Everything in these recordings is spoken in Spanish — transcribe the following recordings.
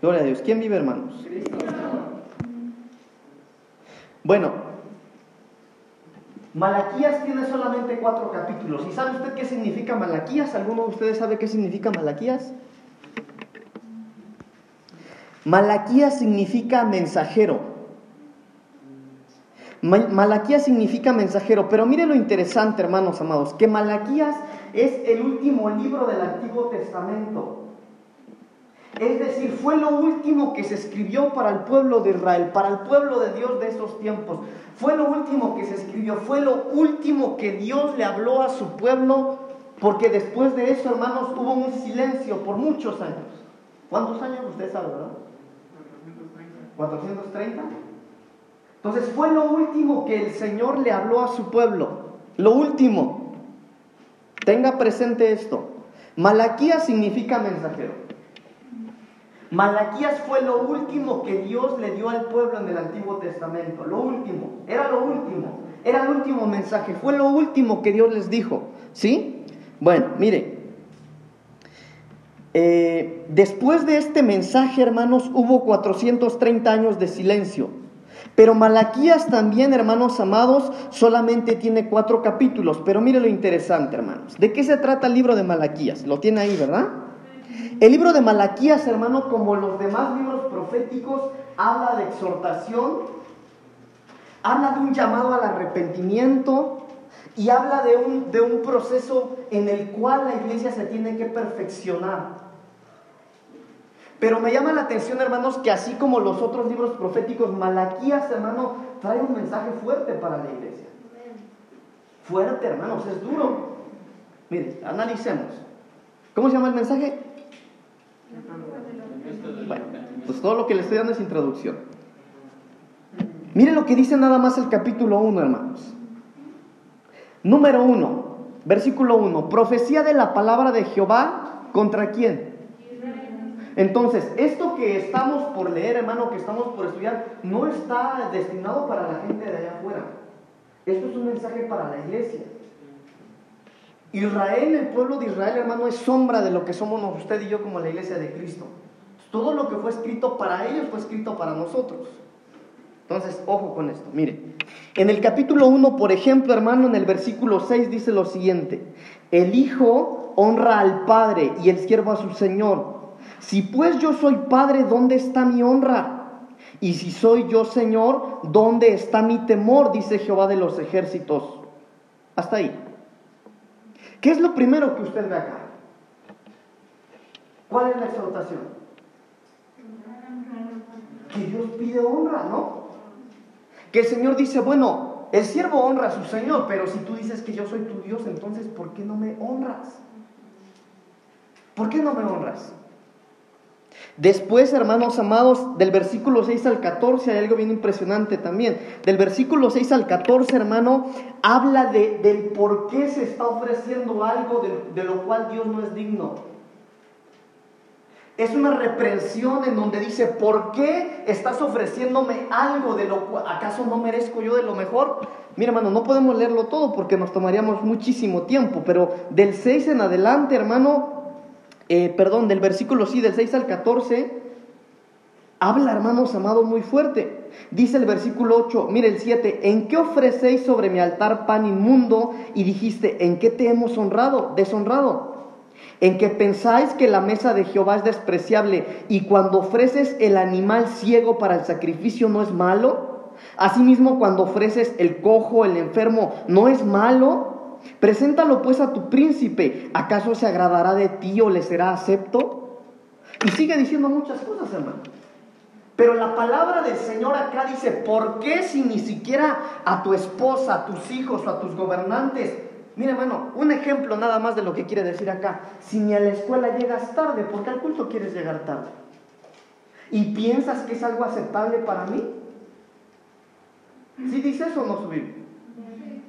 Gloria a Dios. ¿Quién vive, hermanos? Bueno, Malaquías tiene solamente cuatro capítulos. ¿Y sabe usted qué significa Malaquías? ¿Alguno de ustedes sabe qué significa Malaquías? Malaquías significa mensajero. Malaquías significa mensajero, pero mire lo interesante, hermanos amados, que Malaquías es el último libro del Antiguo Testamento. Es decir, fue lo último que se escribió para el pueblo de Israel, para el pueblo de Dios de esos tiempos. Fue lo último que se escribió, fue lo último que Dios le habló a su pueblo, porque después de eso, hermanos, hubo un silencio por muchos años. ¿Cuántos años? Usted sabe, ¿verdad? 430. Entonces fue lo último que el Señor le habló a su pueblo. Lo último. Tenga presente esto. Malaquías significa mensajero. Malaquías fue lo último que Dios le dio al pueblo en el Antiguo Testamento. Lo último. Era lo último. Era el último mensaje. Fue lo último que Dios les dijo. ¿Sí? Bueno, mire. Eh, después de este mensaje, hermanos, hubo 430 años de silencio. Pero Malaquías también, hermanos amados, solamente tiene cuatro capítulos. Pero mire lo interesante, hermanos. ¿De qué se trata el libro de Malaquías? Lo tiene ahí, ¿verdad? El libro de Malaquías, hermano, como los demás libros proféticos, habla de exhortación, habla de un llamado al arrepentimiento y habla de un, de un proceso en el cual la iglesia se tiene que perfeccionar. Pero me llama la atención, hermanos, que así como los otros libros proféticos, Malaquías, hermano, trae un mensaje fuerte para la iglesia. Fuerte, hermanos, es duro. Mire, analicemos. ¿Cómo se llama el mensaje? Bueno, pues todo lo que le estoy dando es introducción. Mire lo que dice nada más el capítulo 1, hermanos. Número 1, versículo 1. Profecía de la palabra de Jehová contra quién? Entonces, esto que estamos por leer, hermano, que estamos por estudiar, no está destinado para la gente de allá afuera. Esto es un mensaje para la iglesia. Israel, el pueblo de Israel, hermano, es sombra de lo que somos usted y yo como la iglesia de Cristo. Todo lo que fue escrito para ellos fue escrito para nosotros. Entonces, ojo con esto. Mire, en el capítulo 1, por ejemplo, hermano, en el versículo 6 dice lo siguiente. El Hijo honra al Padre y el siervo a su Señor. Si pues yo soy Padre, ¿dónde está mi honra? Y si soy yo Señor, ¿dónde está mi temor? Dice Jehová de los ejércitos. Hasta ahí. ¿Qué es lo primero que usted ve acá? ¿Cuál es la exhortación? Que Dios pide honra, ¿no? Que el Señor dice, bueno, el siervo honra a su Señor, pero si tú dices que yo soy tu Dios, entonces ¿por qué no me honras? ¿Por qué no me honras? Después, hermanos amados, del versículo 6 al 14 hay algo bien impresionante también. Del versículo 6 al 14, hermano, habla de, del por qué se está ofreciendo algo de, de lo cual Dios no es digno. Es una reprensión en donde dice, ¿por qué estás ofreciéndome algo de lo cual acaso no merezco yo de lo mejor? Mira, hermano, no podemos leerlo todo porque nos tomaríamos muchísimo tiempo, pero del 6 en adelante, hermano, eh, perdón, del versículo sí, del 6 al 14, habla, hermanos amados, muy fuerte. Dice el versículo 8, mire el 7, ¿en qué ofrecéis sobre mi altar pan inmundo? Y dijiste, ¿en qué te hemos honrado, deshonrado? En que pensáis que la mesa de Jehová es despreciable y cuando ofreces el animal ciego para el sacrificio no es malo. Asimismo, cuando ofreces el cojo, el enfermo, no es malo. Preséntalo pues a tu príncipe. ¿Acaso se agradará de ti o le será acepto? Y sigue diciendo muchas cosas, hermano. Pero la palabra del Señor acá dice, ¿por qué si ni siquiera a tu esposa, a tus hijos o a tus gobernantes? Mira, hermano, un ejemplo nada más de lo que quiere decir acá. Si ni a la escuela llegas tarde, ¿por qué al culto quieres llegar tarde? ¿Y piensas que es algo aceptable para mí? ¿Sí dice eso o no subir?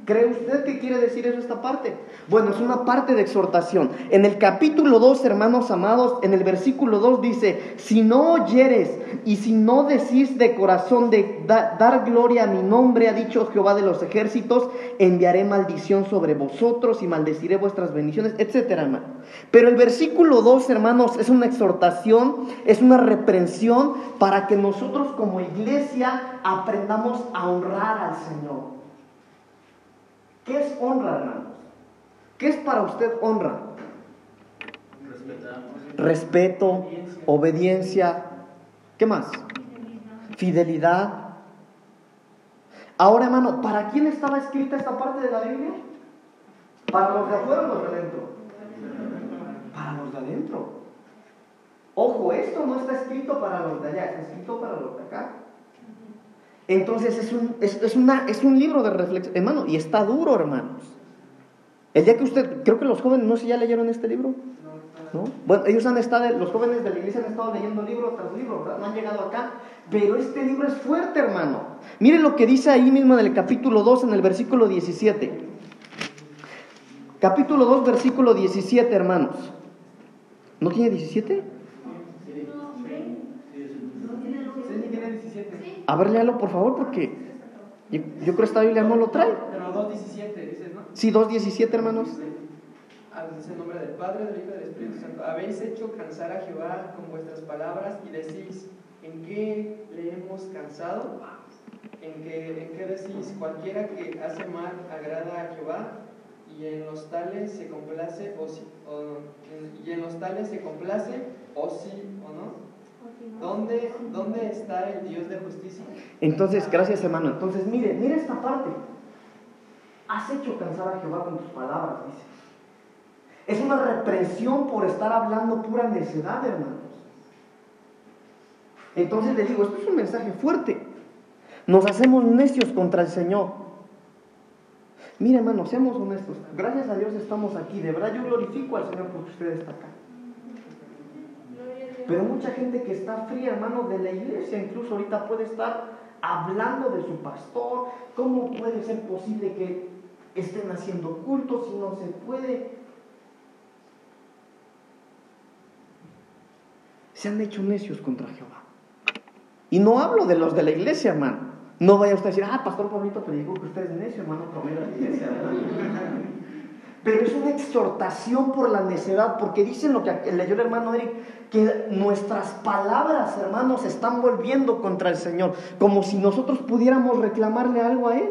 ¿Cree usted que quiere decir eso esta parte? Bueno, es una parte de exhortación. En el capítulo 2, hermanos amados, en el versículo 2 dice, si no oyeres y si no decís de corazón de dar gloria a mi nombre, ha dicho Jehová de los ejércitos, enviaré maldición sobre vosotros y maldeciré vuestras bendiciones, etcétera. Pero el versículo 2, hermanos, es una exhortación, es una reprensión para que nosotros como iglesia aprendamos a honrar al Señor. ¿Qué es honra, hermanos? ¿Qué es para usted honra? Respeto, obediencia. ¿Qué más? Fidelidad. Ahora, hermano, ¿para quién estaba escrita esta parte de la Biblia? ¿Para los de afuera o los de adentro? Para los de adentro. Ojo, esto no está escrito para los de allá, está escrito para los de acá. Entonces es un, es, una, es un libro de reflexión, hermano, y está duro, hermanos. El día que usted, creo que los jóvenes, no sé si ya leyeron este libro. ¿No? Bueno, ellos han estado, los jóvenes de la iglesia han estado leyendo libro tras libro, no han llegado acá. Pero este libro es fuerte, hermano. Miren lo que dice ahí mismo en el capítulo 2, en el versículo 17. Capítulo 2, versículo 17, hermanos. ¿No tiene 17? A ver, léalo por favor, porque yo, creo que esta Biblia no lo trae. Pero 2.17 dices, ¿no? Sí, 2.17, hermanos. Ah, dice el nombre del Padre, del Hijo y del Espíritu Santo. Habéis hecho cansar a Jehová con vuestras palabras y decís, ¿en qué le hemos cansado? ¿En qué, en qué decís, cualquiera que hace mal agrada a Jehová? y en los tales se complace o, si, o y en los tales se complace o sí o no ¿Dónde, ¿Dónde está el Dios de justicia? Entonces, gracias hermano. Entonces, mire, mire esta parte. Has hecho cansar a Jehová con tus palabras, dice. Es una represión por estar hablando pura necedad, hermanos. Entonces le digo, esto es un mensaje fuerte. Nos hacemos necios contra el Señor. Mire, hermano, seamos honestos. Gracias a Dios estamos aquí. De verdad yo glorifico al Señor porque usted está acá. Pero mucha gente que está fría, hermano, de la iglesia, incluso ahorita puede estar hablando de su pastor. ¿Cómo puede ser posible que estén haciendo culto si no se puede? Se han hecho necios contra Jehová. Y no hablo de los de la iglesia, hermano. No vaya usted a decir, ah, Pastor Pablito te dijo que usted es necio, hermano, promedio la iglesia. Pero es una exhortación por la necedad, porque dicen lo que leyó el hermano Eric, que nuestras palabras, hermanos, están volviendo contra el Señor, como si nosotros pudiéramos reclamarle algo a Él.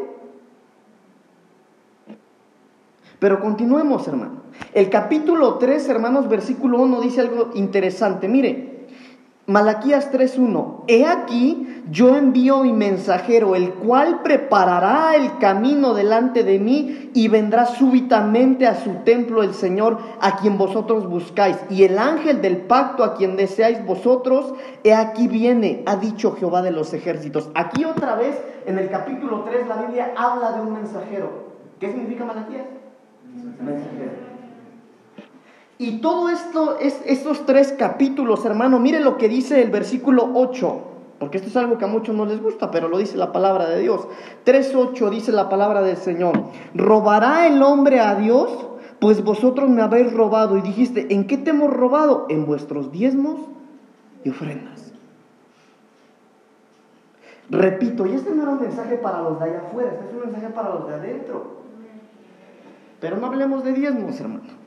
Pero continuemos, hermano. El capítulo 3, hermanos, versículo 1 dice algo interesante. Mire, Malaquías 3.1, he aquí yo envío mi mensajero, el cual preparará el camino delante de mí y vendrá súbitamente a su templo el Señor a quien vosotros buscáis. Y el ángel del pacto a quien deseáis vosotros, he aquí viene, ha dicho Jehová de los ejércitos. Aquí otra vez, en el capítulo 3, la Biblia habla de un mensajero. ¿Qué significa Malaquías? Mensajero. Y todo esto, es, estos tres capítulos, hermano, mire lo que dice el versículo 8, porque esto es algo que a muchos no les gusta, pero lo dice la palabra de Dios. 3.8 dice la palabra del Señor, ¿robará el hombre a Dios? Pues vosotros me habéis robado y dijiste, ¿en qué te hemos robado? En vuestros diezmos y ofrendas. Repito, y este no era un mensaje para los de allá afuera, este es un mensaje para los de adentro. Pero no hablemos de diezmos, hermano.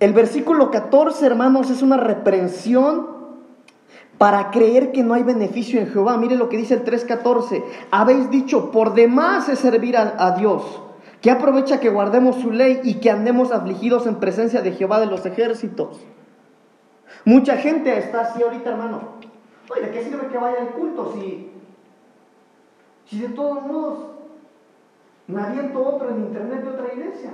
El versículo 14, hermanos, es una reprensión para creer que no hay beneficio en Jehová. Mire lo que dice el 3.14. Habéis dicho, por demás es servir a, Dios, que aprovecha que guardemos su ley y que andemos afligidos en presencia de Jehová de los ejércitos. Mucha gente está así ahorita, hermano. Oye, ¿de qué sirve que vaya al culto si, si de todos modos me aviento otro en internet de otra iglesia?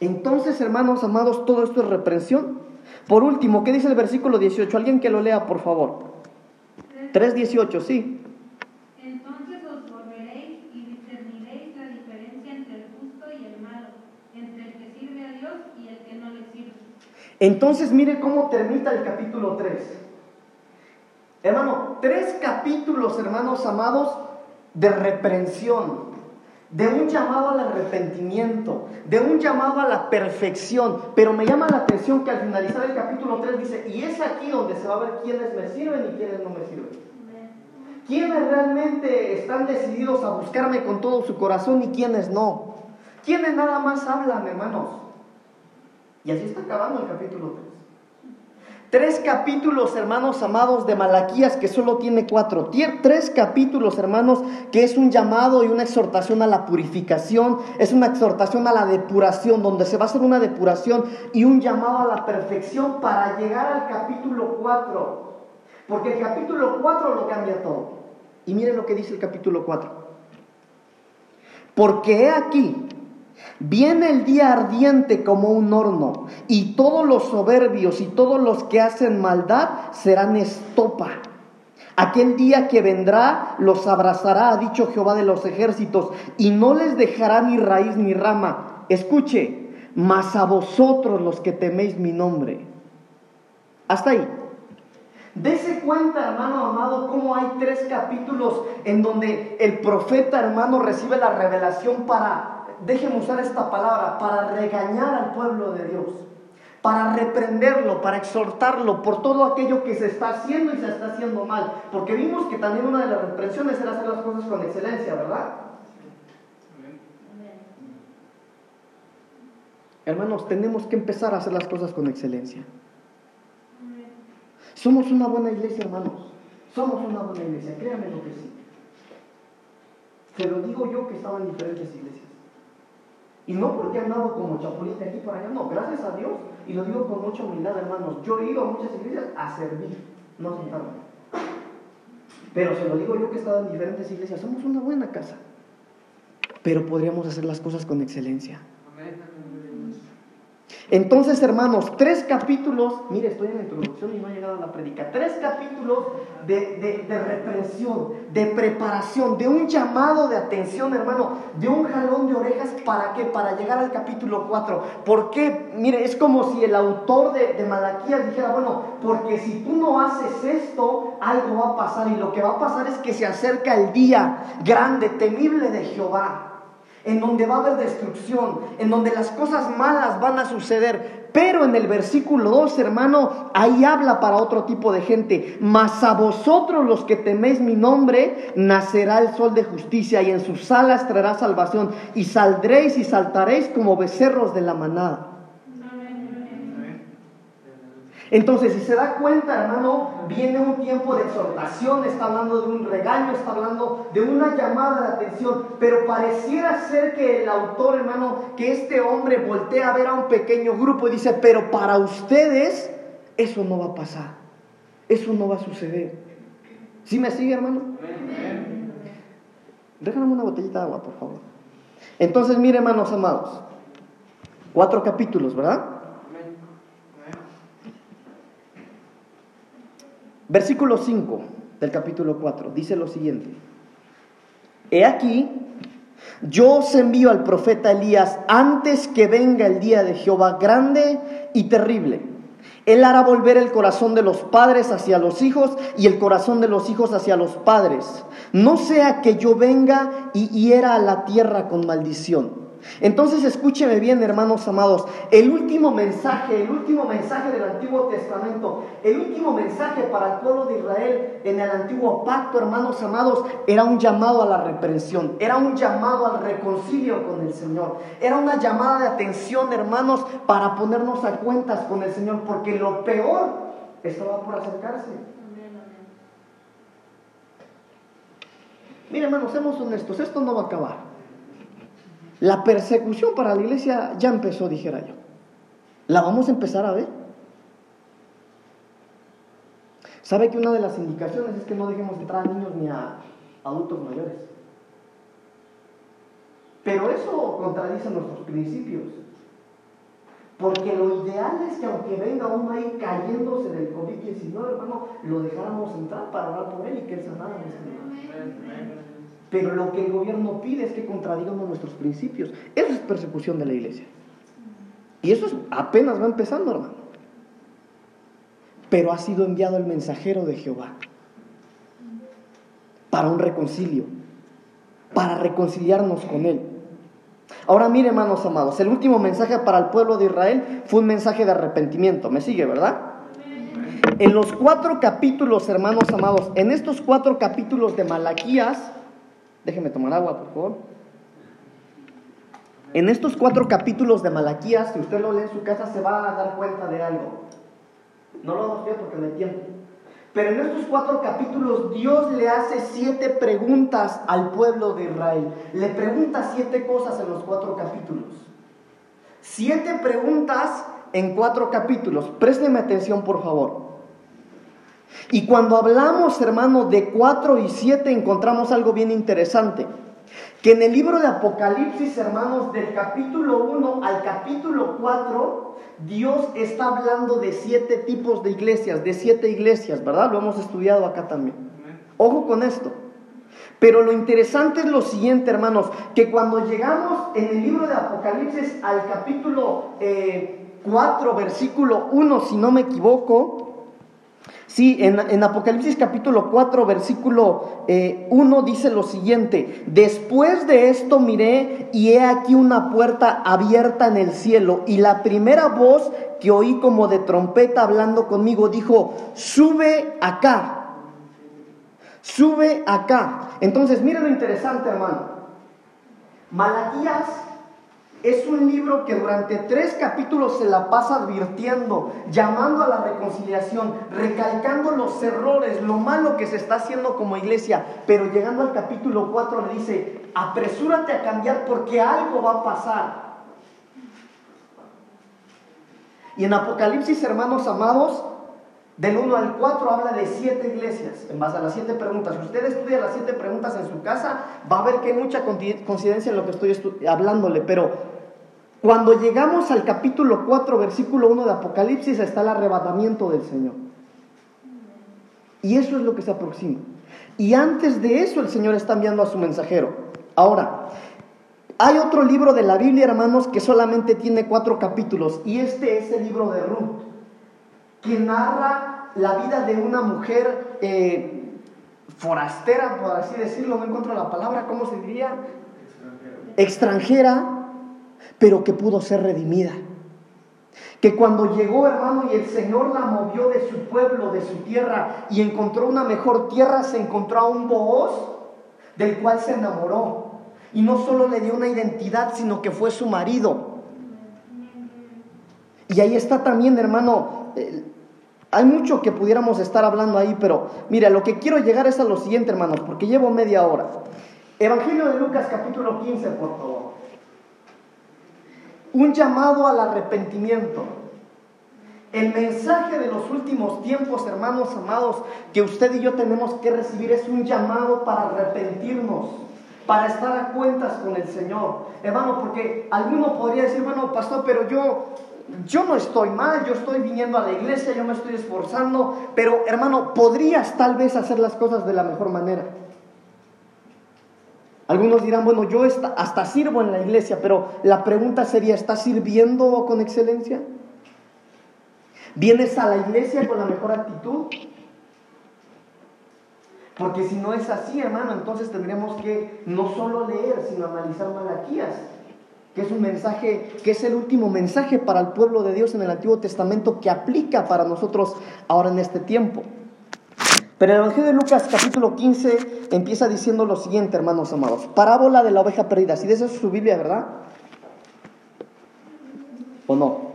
Entonces, hermanos amados, todo esto es reprensión. Por último, ¿qué dice el versículo 18? Alguien que lo lea, por favor. 3.18, sí. Entonces os volveréis y discerniréis la diferencia entre el justo y el malo, entre el que sirve a Dios y el que no le sirve. Entonces, mire cómo termina el capítulo 3. Hermano, tres capítulos, hermanos amados, de reprensión, de un llamado al arrepentimiento, de un llamado a la perfección. Pero me llama la atención que al finalizar el capítulo 3 dice, y es aquí donde se va a ver quiénes me sirven y quiénes no me sirven. ¿Quiénes realmente están decididos a buscarme con todo su corazón y quiénes no? ¿Quiénes nada más hablan, hermanos? Y así está acabando el capítulo 3. Tres capítulos, hermanos amados, de Malaquías, que solo tiene cuatro. Tres capítulos, hermanos, que es un llamado y una exhortación a la purificación, es una exhortación a la depuración, donde se va a hacer una depuración y un llamado a la perfección para llegar al capítulo 4. Porque el capítulo 4 lo cambia todo. Y miren lo que dice el capítulo 4. Porque he aquí, Viene el día ardiente como un horno, y todos los soberbios y todos los que hacen maldad serán estopa. Aquel día que vendrá los abrazará, ha dicho Jehová de los ejércitos, y no les dejará ni raíz ni rama. Escuche, mas a vosotros los que teméis mi nombre. Hasta ahí. Dese cuenta, hermano amado, cómo hay tres capítulos en donde el profeta, hermano, recibe la revelación para déjenme usar esta palabra, para regañar al pueblo de Dios, para reprenderlo, para exhortarlo por todo aquello que se está haciendo y se está haciendo mal. Porque vimos que también una de las reprensiones era hacer las cosas con excelencia, ¿verdad? Hermanos, tenemos que empezar a hacer las cosas con excelencia. Somos una buena iglesia, hermanos. Somos una buena iglesia, créanme lo que sí. Se lo digo yo que estaba en diferentes iglesias. Y no porque andado como chapulín aquí para allá, no, gracias a Dios, y lo digo con mucha humildad, hermanos, yo he ido a muchas iglesias a servir, no a sentarme. Pero se lo digo yo que he estado en diferentes iglesias, somos una buena casa, pero podríamos hacer las cosas con excelencia. Entonces, hermanos, tres capítulos, mire, estoy en la introducción y no ha llegado a la predica, tres capítulos de, de, reprensión, de preparación, de un llamado de atención, hermano, de un jalón de orejas, ¿para qué? Para llegar al capítulo 4. ¿Por qué? Mire, es como si el autor de, de Malaquías dijera, bueno, porque si tú no haces esto, algo va a pasar y lo que va a pasar es que se acerca el día grande, temible de Jehová en donde va a haber destrucción, en donde las cosas malas van a suceder. Pero en el versículo 2, hermano, ahí habla para otro tipo de gente. Mas a vosotros los que teméis mi nombre, nacerá el sol de justicia y en sus alas traerá salvación y saldréis y saltaréis como becerros de la manada. Entonces, si se da cuenta, hermano, viene un tiempo de exhortación, está hablando de un regaño, está hablando de una llamada de atención, pero pareciera ser que el autor, hermano, que este hombre voltea a ver a un pequeño grupo y dice, pero para ustedes eso no va a pasar, eso no va a suceder. ¿Sí me sigue, hermano? Déjame una botellita de agua, por favor. Entonces, mire, hermanos amados, cuatro capítulos, ¿verdad? Versículo 5 del capítulo 4 dice lo siguiente. He aquí, yo os envío al profeta Elías antes que venga el día de Jehová grande y terrible. Él hará volver el corazón de los padres hacia los hijos y el corazón de los hijos hacia los padres. No sea que yo venga y hiera a la tierra con maldición. Entonces escúcheme bien, hermanos amados, el último mensaje, el último mensaje del Antiguo Testamento, el último mensaje para el pueblo de Israel en el antiguo pacto, hermanos amados, era un llamado a la reprensión, era un llamado al reconcilio con el Señor, era una llamada de atención, hermanos, para ponernos a cuentas con el Señor, porque lo peor estaba por acercarse. Mire, hermanos, seamos honestos, esto no va a acabar. La persecución para la iglesia ya empezó, dijera yo. La vamos a empezar a ver. ¿Sabe que una de las indicaciones es que no dejemos entrar a niños ni a adultos mayores? Pero eso contradice nuestros principios. Porque lo ideal es que aunque venga uno ahí cayéndose del COVID-19, hermano, lo dejáramos entrar para hablar por él y que él sanara pero lo que el gobierno pide es que contradigamos nuestros principios. Eso es persecución de la iglesia. Y eso apenas va empezando, hermano. Pero ha sido enviado el mensajero de Jehová para un reconcilio. para reconciliarnos con Él. Ahora mire, hermanos amados, el último mensaje para el pueblo de Israel fue un mensaje de arrepentimiento. ¿Me sigue, verdad? En los cuatro capítulos, hermanos amados, en estos cuatro capítulos de Malaquías, déjeme tomar agua, por favor. En estos cuatro capítulos de Malaquías, si usted lo lee en su casa, se va a dar cuenta de algo. No lo ver porque no hay tiempo. Pero en estos cuatro capítulos Dios le hace siete preguntas al pueblo de Israel. Le pregunta siete cosas en los cuatro capítulos. Siete preguntas en cuatro capítulos. Présteme atención, por favor. Y cuando hablamos, hermano, de cuatro y siete, encontramos algo bien interesante. Que en el libro de Apocalipsis, hermanos, del capítulo 1 al capítulo 4, Dios está hablando de siete tipos de iglesias, de siete iglesias, ¿verdad? Lo hemos estudiado acá también. Ojo con esto. Pero lo interesante es lo siguiente, hermanos, que cuando llegamos en el libro de Apocalipsis al capítulo 4, eh, versículo 1, si no me equivoco, Sí, en, Apocalipsis capítulo 4, versículo 1 eh, dice lo siguiente, después de esto miré y he aquí una puerta abierta en el cielo y la primera voz que oí como de trompeta hablando conmigo dijo, sube acá, sube acá. Entonces, miren lo interesante hermano. Malaquías es un libro que durante tres capítulos se la pasa advirtiendo, llamando a la reconciliación, recalcando los errores, lo malo que se está haciendo como iglesia, pero llegando al capítulo 4 le dice, apresúrate a cambiar porque algo va a pasar. Y en Apocalipsis, hermanos amados, del 1 al 4 habla de siete iglesias, en base a las siete preguntas. Si usted estudia las siete preguntas en su casa, va a ver que hay mucha coincidencia en lo que estoy hablándole, pero cuando llegamos al capítulo 4, versículo 1 de Apocalipsis, está el arrebatamiento del Señor. Y eso es lo que se aproxima. Y antes de eso el Señor está enviando a su mensajero. Ahora, hay otro libro de la Biblia, hermanos, que solamente tiene cuatro capítulos, y este es el libro de Ruth que narra la vida de una mujer eh, forastera, por así decirlo, no encuentro la palabra, ¿cómo se diría? Extranjera, pero que pudo ser redimida. Que cuando llegó, hermano, y el Señor la movió de su pueblo, de su tierra, y encontró una mejor tierra, se encontró a un Booz del cual se enamoró. Y no solo le dio una identidad, sino que fue su marido. Y ahí está también, hermano, hay mucho que pudiéramos estar hablando ahí, pero mira, lo que quiero llegar es a lo siguiente, hermanos, porque llevo media hora. Evangelio de Lucas capítulo 15, por favor. Un llamado al arrepentimiento. El mensaje de los últimos tiempos, hermanos amados, que usted y yo tenemos que recibir es un llamado para arrepentirnos, para estar a cuentas con el Señor. Hermano, porque alguno podría decir, bueno, pastor, pero yo yo no estoy mal, yo estoy viniendo a la iglesia, yo me estoy esforzando, pero hermano, podrías tal vez hacer las cosas de la mejor manera. Algunos dirán, bueno, yo hasta sirvo en la iglesia, pero la pregunta sería, ¿estás sirviendo con excelencia? ¿Vienes a la iglesia con la mejor actitud? Porque si no es así, hermano, entonces tendríamos que no solo leer, sino analizar Malaquías que es un mensaje, que es el último mensaje para el pueblo de Dios en el Antiguo Testamento que aplica para nosotros ahora en este tiempo. Pero el Evangelio de Lucas capítulo 15 empieza diciendo lo siguiente, hermanos amados. Parábola de la oveja perdida. Si de su Biblia, ¿verdad? ¿O no?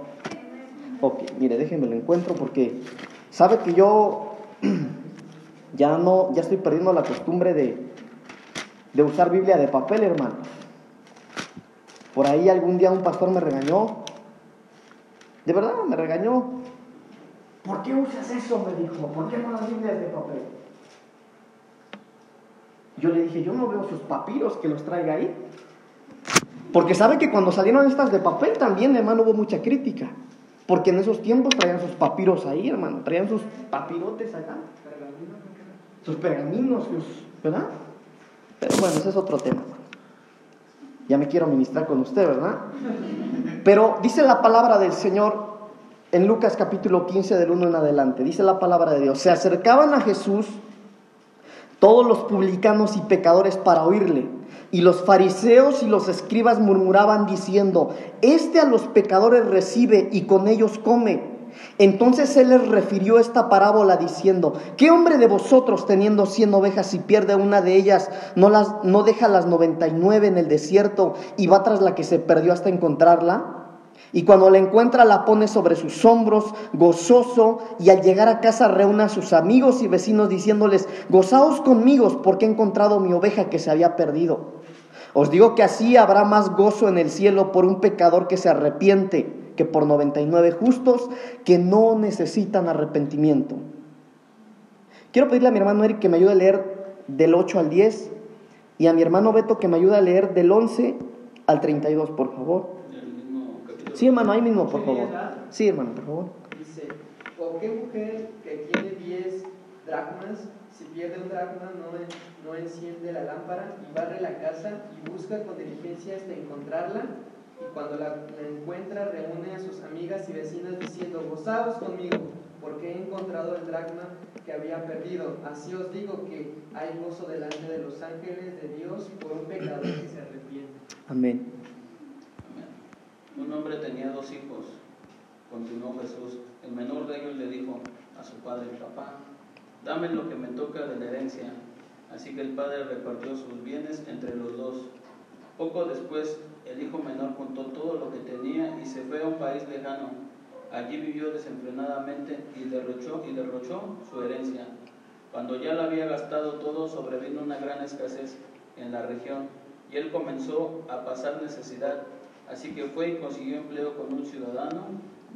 Ok, mire, déjenme lo encuentro porque sabe que yo ya no, ya estoy perdiendo la costumbre de, de usar Biblia de papel, hermano. Por ahí algún día un pastor me regañó. De verdad, me regañó. ¿Por qué usas eso? Me dijo. ¿Por qué no las Biblias de papel? Yo le dije, yo no veo sus papiros que los traiga ahí. Porque sabe que cuando salieron estas de papel también, hermano, hubo mucha crítica. Porque en esos tiempos traían sus papiros ahí, hermano. Traían sus papirotes acá. Sus pergaminos, ¿verdad? Pero bueno, ese es otro tema. Ya me quiero ministrar con usted, ¿verdad? Pero dice la palabra del Señor en Lucas capítulo 15 del 1 en adelante. Dice la palabra de Dios. Se acercaban a Jesús todos los publicanos y pecadores para oírle. Y los fariseos y los escribas murmuraban diciendo, Este a los pecadores recibe y con ellos come. Entonces él les refirió esta parábola diciendo, ¿qué hombre de vosotros teniendo cien ovejas y pierde una de ellas, no, las, no deja las noventa y nueve en el desierto y va tras la que se perdió hasta encontrarla? Y cuando la encuentra la pone sobre sus hombros, gozoso, y al llegar a casa reúne a sus amigos y vecinos diciéndoles, gozaos conmigo porque he encontrado mi oveja que se había perdido. Os digo que así habrá más gozo en el cielo por un pecador que se arrepiente que por 99 justos que no necesitan arrepentimiento. Quiero pedirle a mi hermano Eric que me ayude a leer del 8 al 10 y a mi hermano Beto que me ayude a leer del 11 al 32, por favor. Sí, hermano, ahí mismo, por favor. Sí, hermano, por favor. Dice, ¿o qué mujer que tiene 10 dracmas, si pierde un dracma, no, no enciende la lámpara y barre la casa y busca con diligencia hasta encontrarla? Y cuando la, encuentra, reúne a sus amigas y vecinas diciendo, gozaos conmigo, porque he encontrado el dracma que había perdido. Así os digo que hay gozo delante de los ángeles de Dios por un pecador que se arrepiente. Amén. Un hombre tenía dos hijos, continuó Jesús. El menor de ellos le dijo a su padre, papá, dame lo que me toca de la herencia. Así que el padre repartió sus bienes entre los dos. Poco después, el hijo menor juntó todo lo que tenía y se fue a un país lejano. Allí vivió desenfrenadamente y derrochó y derrochó su herencia. Cuando ya la había gastado todo, sobrevino una gran escasez en la región y él comenzó a pasar necesidad Así que fue y consiguió empleo con un ciudadano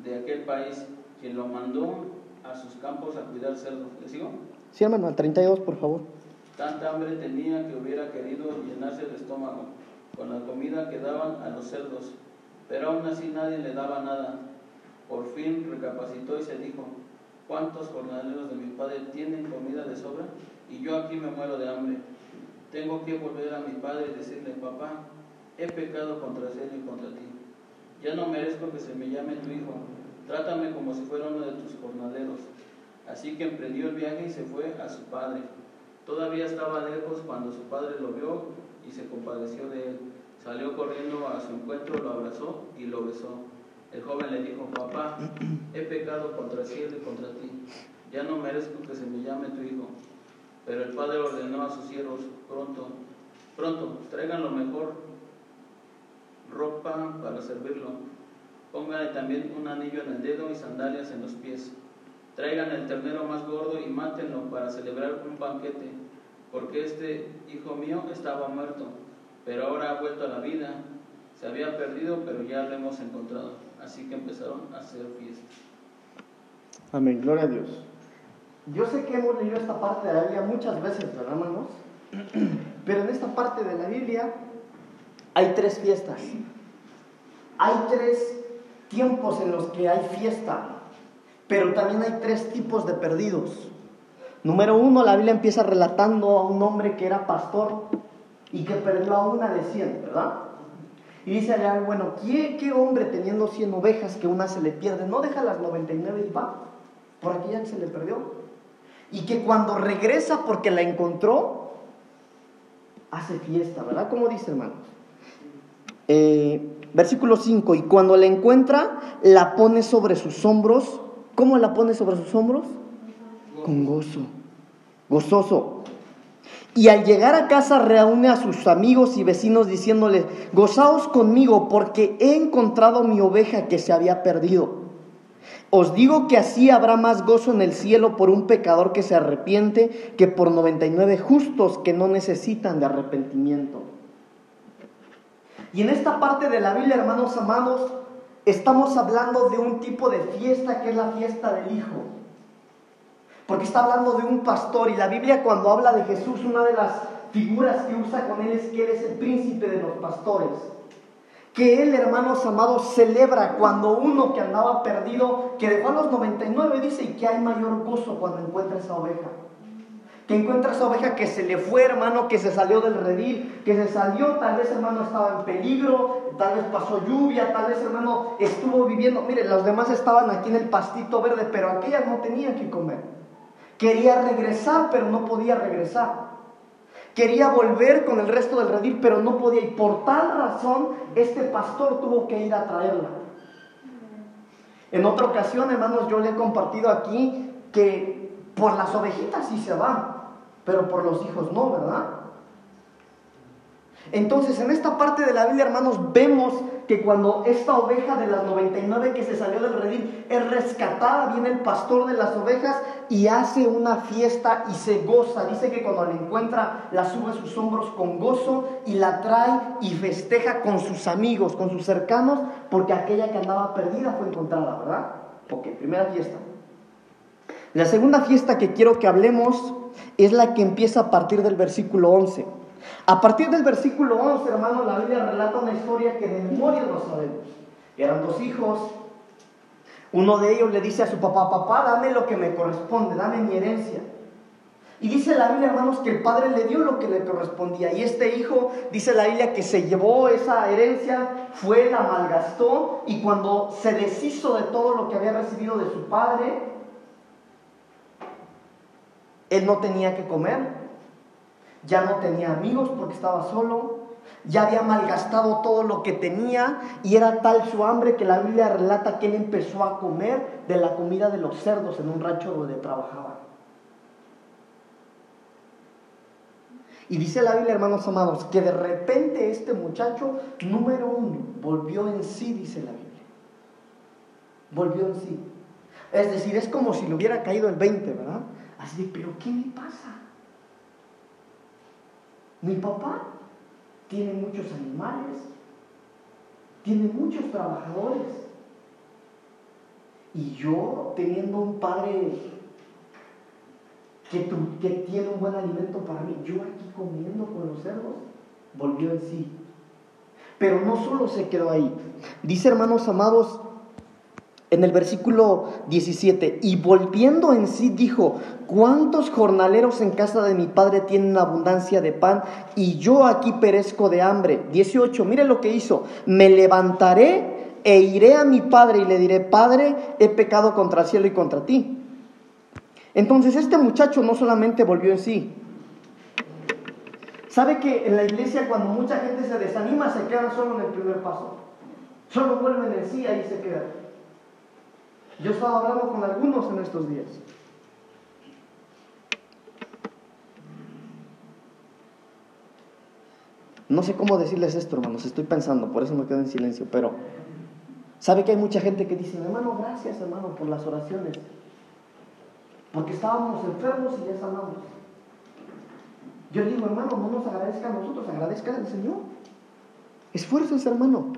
de aquel país, quien lo mandó a sus campos a cuidar cerdos. ¿Le sigo? Sí, hermano, al 32, por favor. Tanta hambre tenía que hubiera querido llenarse el estómago con la comida que daban a los cerdos, pero aún así nadie le daba nada. Por fin recapacitó y se dijo, ¿cuántos jornaleros de mi padre tienen comida de sobra? Y yo aquí me muero de hambre. Tengo que volver a mi padre y decirle, papá, he pecado contra él y contra ti. Ya no merezco que se me llame tu hijo, trátame como si fuera uno de tus jornaleros. Así que emprendió el viaje y se fue a su padre. Todavía estaba lejos cuando su padre lo vio y se compadeció de él. Salió corriendo a su encuentro, lo abrazó y lo besó. El joven le dijo, papá, he pecado contra el cielo y contra ti. Ya no merezco que se me llame tu hijo. Pero el padre ordenó a sus siervos, pronto, pronto, traigan lo mejor ropa para servirlo. Póngale también un anillo en el dedo y sandalias en los pies. Traigan el ternero más gordo y mátenlo para celebrar un banquete, porque este hijo mío estaba muerto, pero ahora ha vuelto a la vida. Se había perdido, pero ya lo hemos encontrado. Así que empezaron a hacer fiesta. Amén, gloria a Dios. Yo sé que hemos leído esta parte de la Biblia muchas veces, ¿verdad, hermanos? Pero en esta parte de la Biblia hay tres fiestas. Hay tres tiempos en los que hay fiesta, pero también hay tres tipos de perdidos. Número uno, la Biblia empieza relatando a un hombre que era pastor y que perdió a una de cien, ¿verdad? Y dice allá, bueno, ¿qué, ¿qué, hombre teniendo cien ovejas que una se le pierde? No deja las 99 y va por aquella que se le perdió. Y que cuando regresa porque la encontró, hace fiesta, ¿verdad? ¿Cómo dice, hermanos? Eh, versículo 5, y cuando la encuentra, la pone sobre sus hombros. ¿Cómo la pone sobre sus hombros? Con gozo, gozoso. Y al llegar a casa reúne a sus amigos y vecinos diciéndoles, gozaos conmigo porque he encontrado mi oveja que se había perdido. Os digo que así habrá más gozo en el cielo por un pecador que se arrepiente que por 99 justos que no necesitan de arrepentimiento. Y en esta parte de la Biblia, hermanos amados, estamos hablando de un tipo de fiesta que es la fiesta del Hijo. Porque está hablando de un pastor y la Biblia cuando habla de Jesús, una de las figuras que usa con él es que él es el príncipe de los pastores. Que él, hermanos amados, celebra cuando uno que andaba perdido, que dejó a los 99, dice, y que hay mayor gozo cuando encuentra esa oveja que encuentra esa oveja que se le fue, hermano, que se salió del redil, que se salió, tal vez, hermano, estaba en peligro, tal vez pasó lluvia, tal vez, hermano, estuvo viviendo. Mire, los demás estaban aquí en el pastito verde, pero aquella no tenía que comer. Quería regresar, pero no podía regresar. quería volver con el resto del redil, pero no podía. Y por tal razón, este pastor tuvo que ir a traerla. En otra ocasión, hermanos, yo le he compartido aquí que por las ovejitas sí se van, pero por los hijos no, ¿verdad? Entonces, en esta parte de la Biblia, hermanos, vemos que cuando esta oveja de las 99 que se salió del redil es rescatada, viene el pastor de las ovejas y hace una fiesta y se goza. Dice que cuando la encuentra, la sube a sus hombros con gozo y la trae y festeja con sus amigos, con sus cercanos, porque aquella que andaba perdida fue encontrada, ¿verdad? Ok, primera fiesta. La segunda fiesta que quiero que hablemos es la que empieza a partir del versículo 11. A partir del versículo 11, hermano, la Biblia relata una historia que de memoria no sabemos. Eran dos hijos. Uno de ellos le dice a su papá, papá, dame lo que me corresponde, dame mi herencia. Y dice la Biblia, hermanos, que el padre le dio lo que le correspondía. Y este hijo, dice la Biblia, que se llevó esa herencia, fue, la malgastó, y cuando se deshizo de todo lo que había recibido de su padre, él no tenía que comer, ya no tenía amigos porque estaba solo, ya había malgastado todo lo que tenía y era tal su hambre que la Biblia relata que él empezó a comer de la comida de los cerdos en un rancho donde trabajaba. Y dice la Biblia, hermanos amados, que de repente este muchacho, número uno, volvió en sí, dice la Biblia. Volvió en sí. Es decir, es como si le hubiera caído el 20, ¿verdad? Así de, pero ¿qué me pasa? Mi papá tiene muchos animales, tiene muchos trabajadores. Y yo, teniendo un padre que, tiene un buen alimento para mí, yo aquí comiendo con los cerdos, volvió en sí. Pero no solo se quedó ahí. Dice, hermanos amados, en el versículo 17, y volviendo en sí dijo, ¿cuántos jornaleros en casa de mi padre tienen abundancia de pan y yo aquí perezco de hambre? 18, mire lo que hizo, me levantaré e iré a mi padre y le diré, Padre, he pecado contra el cielo y contra ti. Entonces este muchacho no solamente volvió en sí, ¿sabe que en la iglesia cuando mucha gente se desanima se quedan solo en el primer paso? Solo vuelven en sí, ahí se quedan. Yo estaba hablando con algunos en estos días. No sé cómo decirles esto, hermanos, estoy pensando, por eso me quedo en silencio, pero ¿sabe que hay mucha gente que dice, hermano, gracias, hermano, por las oraciones? Porque estábamos enfermos y ya sanamos. Yo digo, hermano, no nos agradezca a nosotros, agradezca al Señor. Esfuércese, hermano.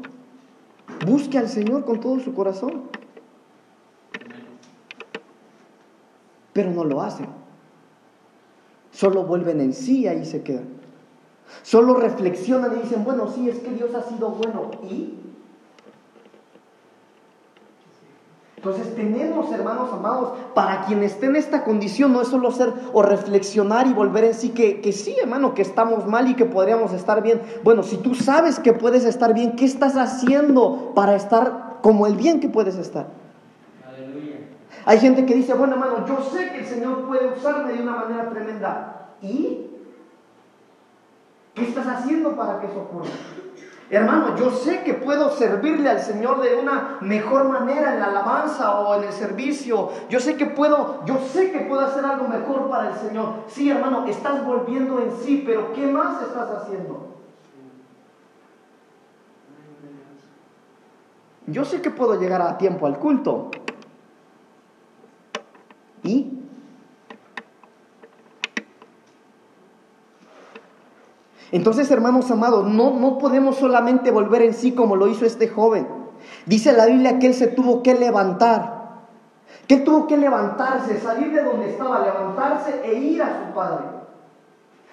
Busque al Señor con todo su corazón. Pero no lo hacen. Solo vuelven en sí y ahí se quedan. Solo reflexionan y dicen, bueno, sí, es que Dios ha sido bueno. ¿Y? Entonces tenemos, hermanos amados, para quien esté en esta condición, no es solo ser o reflexionar y volver en sí, que, que sí, hermano, que estamos mal y que podríamos estar bien. Bueno, si tú sabes que puedes estar bien, ¿qué estás haciendo para estar como el bien que puedes estar? Hay gente que dice, bueno hermano, yo sé que el Señor puede usarme de una manera tremenda. ¿Y qué estás haciendo para que eso ocurra? Hermano, yo sé que puedo servirle al Señor de una mejor manera en la alabanza o en el servicio. Yo sé que puedo, yo sé que puedo hacer algo mejor para el Señor. Sí, hermano, estás volviendo en sí, pero ¿qué más estás haciendo? Yo sé que puedo llegar a tiempo al culto, ¿Y? Entonces, hermanos amados, no, no podemos solamente volver en sí como lo hizo este joven. Dice la Biblia que él se tuvo que levantar, que él tuvo que levantarse, salir de donde estaba, levantarse e ir a su padre.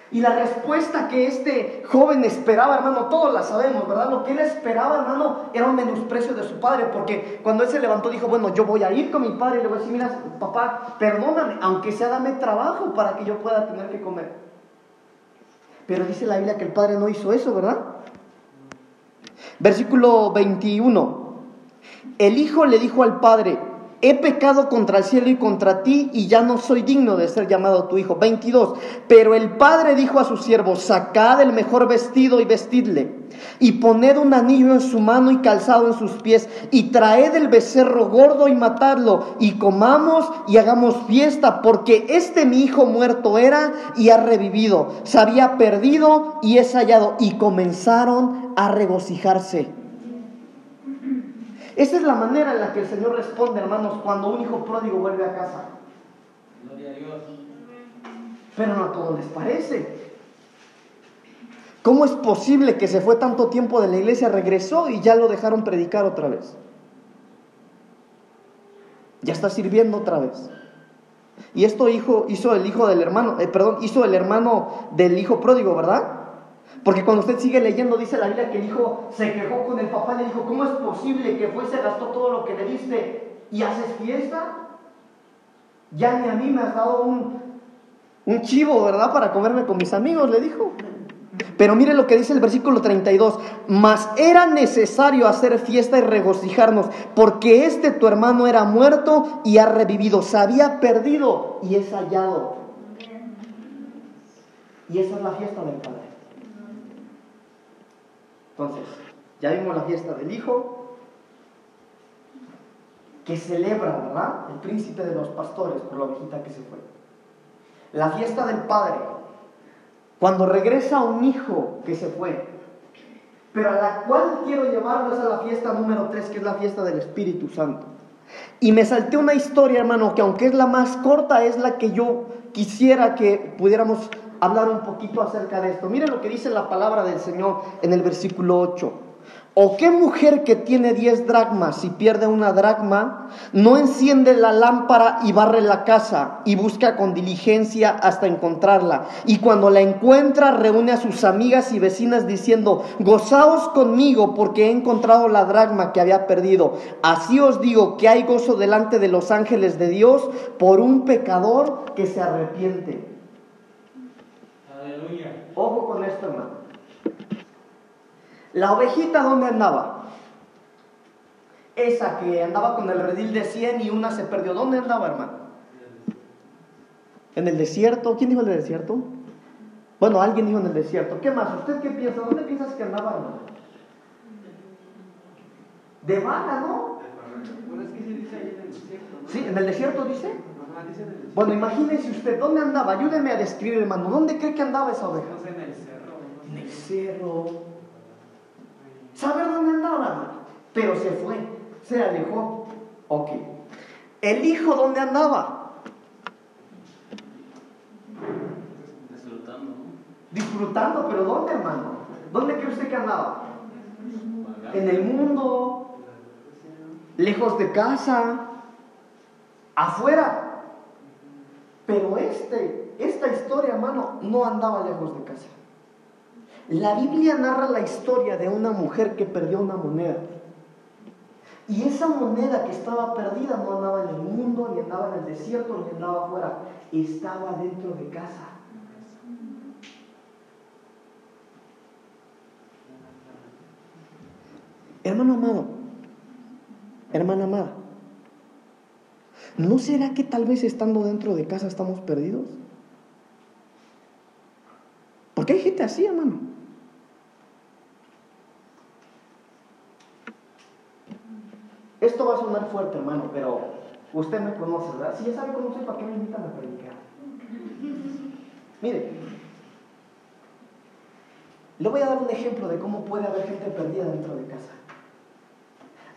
Y la respuesta que este joven esperaba, hermano, todos la sabemos, ¿verdad? Lo que él esperaba, hermano, era un menosprecio de su padre, porque cuando él se levantó dijo, bueno, yo voy a ir con mi padre y le voy a decir, mira, papá, perdóname, aunque sea dame trabajo para que yo pueda tener que comer. Pero dice la Biblia que el padre no hizo eso, ¿verdad? Versículo 21. El hijo le dijo al padre, he pecado contra el cielo y contra ti y ya no soy digno de ser llamado tu hijo. 22. Pero el padre dijo a sus siervos, sacad el mejor vestido y vestidle y poned un anillo en su mano y calzado en sus pies y traed el becerro gordo y matadlo y comamos y hagamos fiesta porque este mi hijo muerto era y ha revivido, se había perdido y es hallado y comenzaron a regocijarse. Esa es la manera en la que el Señor responde, hermanos, cuando un hijo pródigo vuelve a casa. Gloria a Dios. Pero no a todos les parece. ¿Cómo es posible que se fue tanto tiempo de la iglesia, regresó y ya lo dejaron predicar otra vez? Ya está sirviendo otra vez. Y esto hijo, hizo el hijo del hermano, eh, perdón, hizo el hermano del hijo pródigo, ¿verdad? Porque cuando usted sigue leyendo, dice la Biblia que el hijo se quejó con el papá y le dijo, ¿cómo es posible que fue y se gastó todo lo que le diste y haces fiesta? Ya ni a mí me has dado un, un chivo, ¿verdad? Para comerme con mis amigos, le dijo. Pero mire lo que dice el versículo 32, mas era necesario hacer fiesta y regocijarnos, porque este tu hermano era muerto y ha revivido, se había perdido y es hallado. Y esa es la fiesta del Padre. Entonces, ya vimos la fiesta del Hijo, que celebra, ¿verdad? El príncipe de los pastores por la ovejita que se fue. La fiesta del Padre, cuando regresa un hijo que se fue, pero a la cual quiero llevarlos a la fiesta número 3, que es la fiesta del Espíritu Santo. Y me salté una historia, hermano, que aunque es la más corta, es la que yo quisiera que pudiéramos hablar un poquito acerca de esto. Mire lo que dice la palabra del Señor en el versículo 8. ¿O qué mujer que tiene diez dracmas, si pierde una dracma, no enciende la lámpara y barre la casa y busca con diligencia hasta encontrarla? Y cuando la encuentra, reúne a sus amigas y vecinas diciendo, gozaos conmigo porque he encontrado la dracma que había perdido. Así os digo que hay gozo delante de los ángeles de Dios por un pecador que se arrepiente. Ojo con esto, hermano. La ovejita, ¿dónde andaba? Esa que andaba con el redil de 100 y una se perdió. ¿Dónde andaba, hermano? ¿En el desierto? ¿Quién dijo en el desierto? Bueno, alguien dijo en el desierto. ¿Qué más? ¿Usted qué piensa? ¿Dónde piensas que andaba, hermano? De vaga, ¿no? Bueno, es que sí dice ahí en el desierto, ¿no? Sí, en el desierto dice. Bueno, imagínese usted, ¿dónde andaba? Ayúdeme a describir, hermano. ¿Dónde cree que andaba esa oveja? No sé, en el cerro. En el cerro. ¿Sabe dónde andaba? Pero se fue, se alejó. Ok. ¿El hijo dónde andaba? Disfrutando. Disfrutando, pero ¿dónde, hermano? ¿Dónde cree usted que andaba? En el mundo, lejos de casa, afuera. Pero este, esta historia, hermano, no andaba lejos de casa. La Biblia narra la historia de una mujer que perdió una moneda. Y esa moneda que estaba perdida no andaba en el mundo, ni andaba en el desierto, ni andaba afuera. Estaba dentro de casa. Hermano amado, hermana amada, ¿no será que tal vez estando dentro de casa estamos perdidos? Porque hay gente así, hermano. Esto va a sonar fuerte, hermano, pero usted me conoce, ¿verdad? Si ya sabe cómo ¿para qué me invitan a predicar? Mire, le voy a dar un ejemplo de cómo puede haber gente perdida dentro de casa.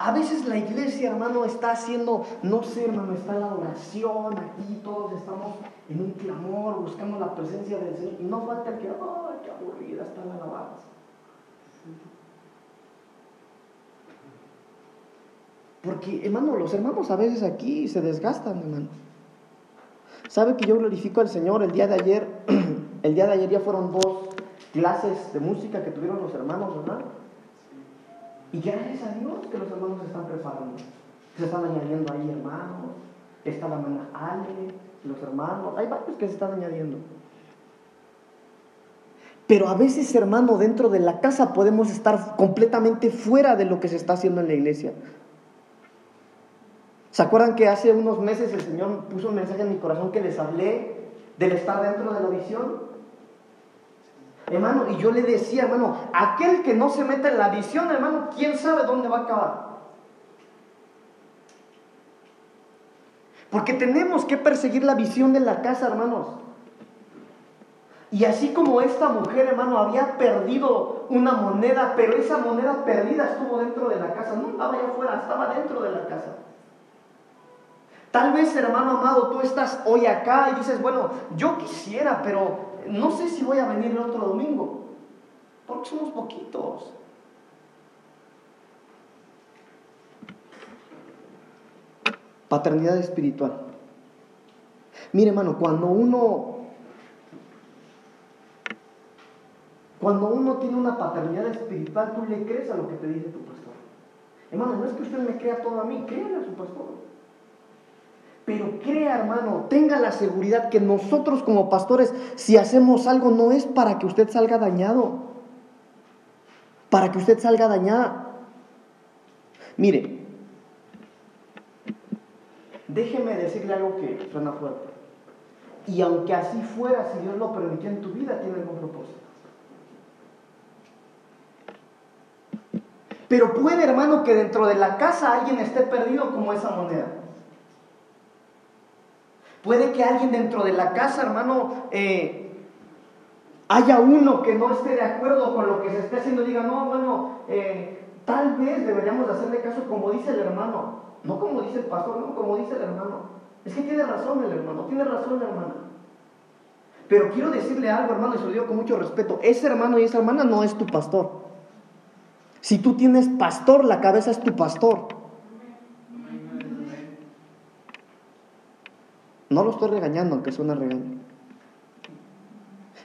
A veces la iglesia, hermano, está haciendo, no sé, hermano, está la oración aquí, todos estamos en un clamor, buscando la presencia del Señor, y no falta el que, ¡ay, qué aburrida está la alabanza! Porque, hermano, los hermanos a veces aquí se desgastan, hermano. ¿Sabe que yo glorifico al Señor el día de ayer? El día de ayer ya fueron dos clases de música que tuvieron los hermanos, ¿verdad? Y gracias a Dios que los hermanos se están preparando. Se están añadiendo ahí hermanos. Está la hermana Ale, los hermanos. Hay varios que se están añadiendo. Pero a veces, hermano, dentro de la casa podemos estar completamente fuera de lo que se está haciendo en la iglesia. ¿Se acuerdan que hace unos meses el Señor puso un mensaje en mi corazón que les hablé del estar dentro de la visión? Hermano, y yo le decía, hermano, aquel que no se mete en la visión, hermano, ¿quién sabe dónde va a acabar? Porque tenemos que perseguir la visión de la casa, hermanos. Y así como esta mujer, hermano, había perdido una moneda, pero esa moneda perdida estuvo dentro de la casa, no estaba allá afuera, estaba dentro de la casa. Tal vez, hermano amado, tú estás hoy acá y dices, bueno, yo quisiera, pero no sé si voy a venir el otro domingo, porque somos poquitos. Paternidad espiritual. Mire, hermano, cuando uno cuando uno tiene una paternidad espiritual, tú le crees a lo que te dice tu pastor. Hermano, no es que usted me crea todo a mí, créale a su pastor. Pero crea, hermano, tenga la seguridad que nosotros como pastores, si hacemos algo, no es para que usted salga dañado. Para que usted salga dañada. Mire, déjeme decirle algo que suena fuerte. Y aunque así fuera, si Dios lo permitió en tu vida, tiene algún propósito. Pero puede, hermano, que dentro de la casa alguien esté perdido como esa moneda. Puede que alguien dentro de la casa, hermano, eh, haya uno que no esté de acuerdo con lo que se esté haciendo y diga, no, bueno, eh, tal vez deberíamos hacerle caso como dice el hermano, no como dice el pastor, no como dice el hermano. Es que tiene razón el hermano, tiene razón la hermana. Pero quiero decirle algo, hermano, y se lo digo con mucho respeto. Ese hermano y esa hermana no es tu pastor. Si tú tienes pastor, la cabeza es tu pastor. No lo estoy regañando, aunque suena regaño.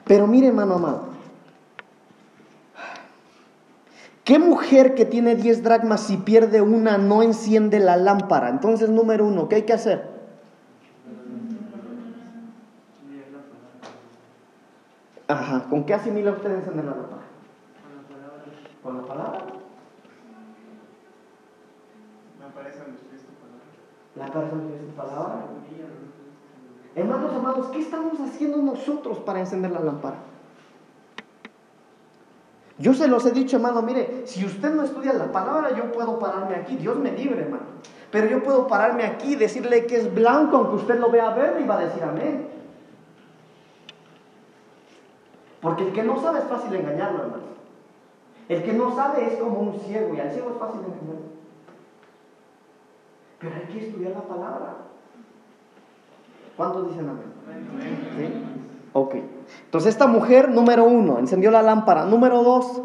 Pero mire, hermano amado. ¿Qué mujer que tiene 10 dracmas si pierde una no enciende la lámpara? Entonces, número uno, ¿qué hay que hacer? Ajá, ¿con qué asimila usted encender la lámpara? Con la palabra. ¿Con la palabra? Me aparece donde tu palabra. La palabra es tu palabra. Hermanos amados, ¿qué estamos haciendo nosotros para encender la lámpara? Yo se los he dicho, hermano, mire, si usted no estudia la palabra, yo puedo pararme aquí, Dios me libre, hermano. Pero yo puedo pararme aquí y decirle que es blanco, aunque usted lo vea verde y va a decir amén. Porque el que no sabe es fácil engañarlo, hermano. El que no sabe es como un ciego y al ciego es fácil engañarlo. Pero hay que estudiar la palabra. ¿Cuántos dicen amén? ¿Sí? Ok. Entonces esta mujer, número uno, encendió la lámpara. Número dos,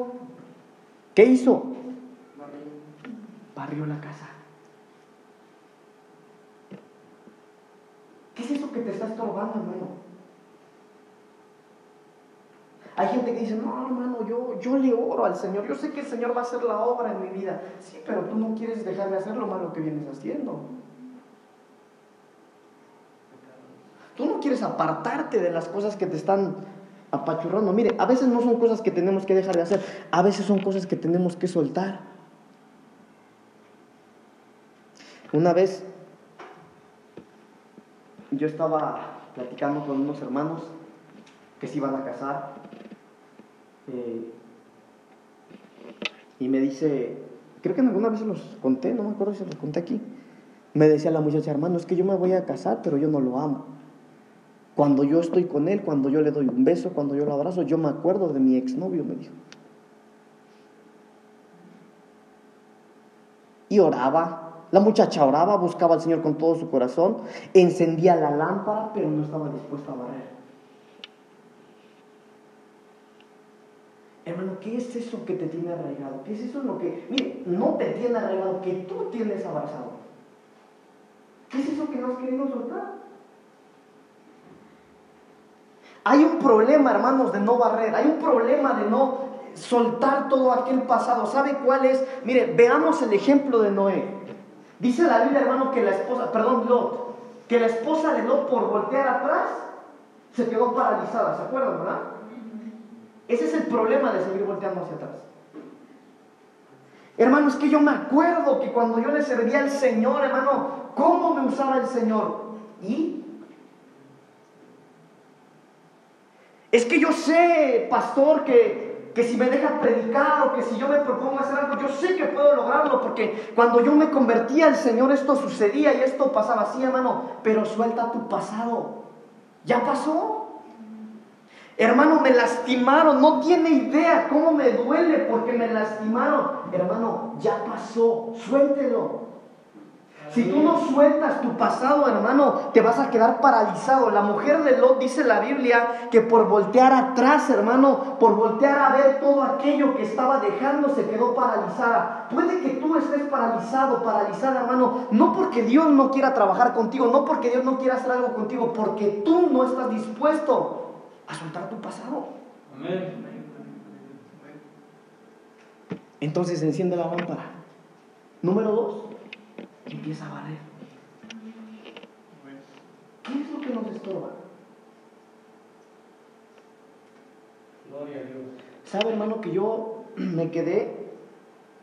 ¿qué hizo? Barrió la casa. ¿Qué es eso que te está estorbando, hermano? Hay gente que dice, no, hermano, yo, yo le oro al Señor. Yo sé que el Señor va a hacer la obra en mi vida. Sí, pero tú no quieres dejar de hacer lo malo que vienes haciendo. Tú no quieres apartarte de las cosas que te están apachurrando. Mire, a veces no son cosas que tenemos que dejar de hacer, a veces son cosas que tenemos que soltar. Una vez yo estaba platicando con unos hermanos que se iban a casar eh, y me dice, creo que alguna vez se los conté, no me acuerdo si se los conté aquí, me decía la muchacha, hermano, es que yo me voy a casar, pero yo no lo amo. Cuando yo estoy con él, cuando yo le doy un beso, cuando yo lo abrazo, yo me acuerdo de mi exnovio, me dijo. Y oraba. La muchacha oraba, buscaba al Señor con todo su corazón, encendía la lámpara, pero no estaba dispuesta a barrer. Hermano, ¿qué es eso que te tiene arraigado? ¿Qué es eso lo que, mire, no te tiene arraigado, que tú tienes abrazado? ¿Qué es eso que no has querido soltar? Hay un problema, hermanos, de no barrer. Hay un problema de no soltar todo aquel pasado. ¿Sabe cuál es? Mire, veamos el ejemplo de Noé. Dice la Biblia, hermano, que la esposa, perdón, Lot, que la esposa de Lot por voltear atrás se quedó paralizada. ¿Se acuerdan, verdad? Ese es el problema de seguir volteando hacia atrás. Hermano, es que yo me acuerdo que cuando yo le servía al Señor, hermano, ¿cómo me usaba el Señor? ¿Y? Es que yo sé, pastor, que, que si me deja predicar o que si yo me propongo hacer algo, yo sé que puedo lograrlo, porque cuando yo me convertía al Señor esto sucedía y esto pasaba así, hermano, pero suelta tu pasado. ¿Ya pasó? Hermano, me lastimaron, no tiene idea cómo me duele porque me lastimaron. Hermano, ya pasó, suéltelo. Si tú no sueltas tu pasado, hermano, te vas a quedar paralizado. La mujer de Lot dice la Biblia que por voltear atrás, hermano, por voltear a ver todo aquello que estaba dejando, se quedó paralizada. Puede que tú estés paralizado, paralizada, hermano, no porque Dios no quiera trabajar contigo, no porque Dios no quiera hacer algo contigo, porque tú no estás dispuesto a soltar tu pasado. Amén. Entonces enciende la lámpara. Número dos, empieza a barrer. ¿Qué es lo que nos estorba? Gloria a Dios. ¿Sabe, hermano, que yo me quedé,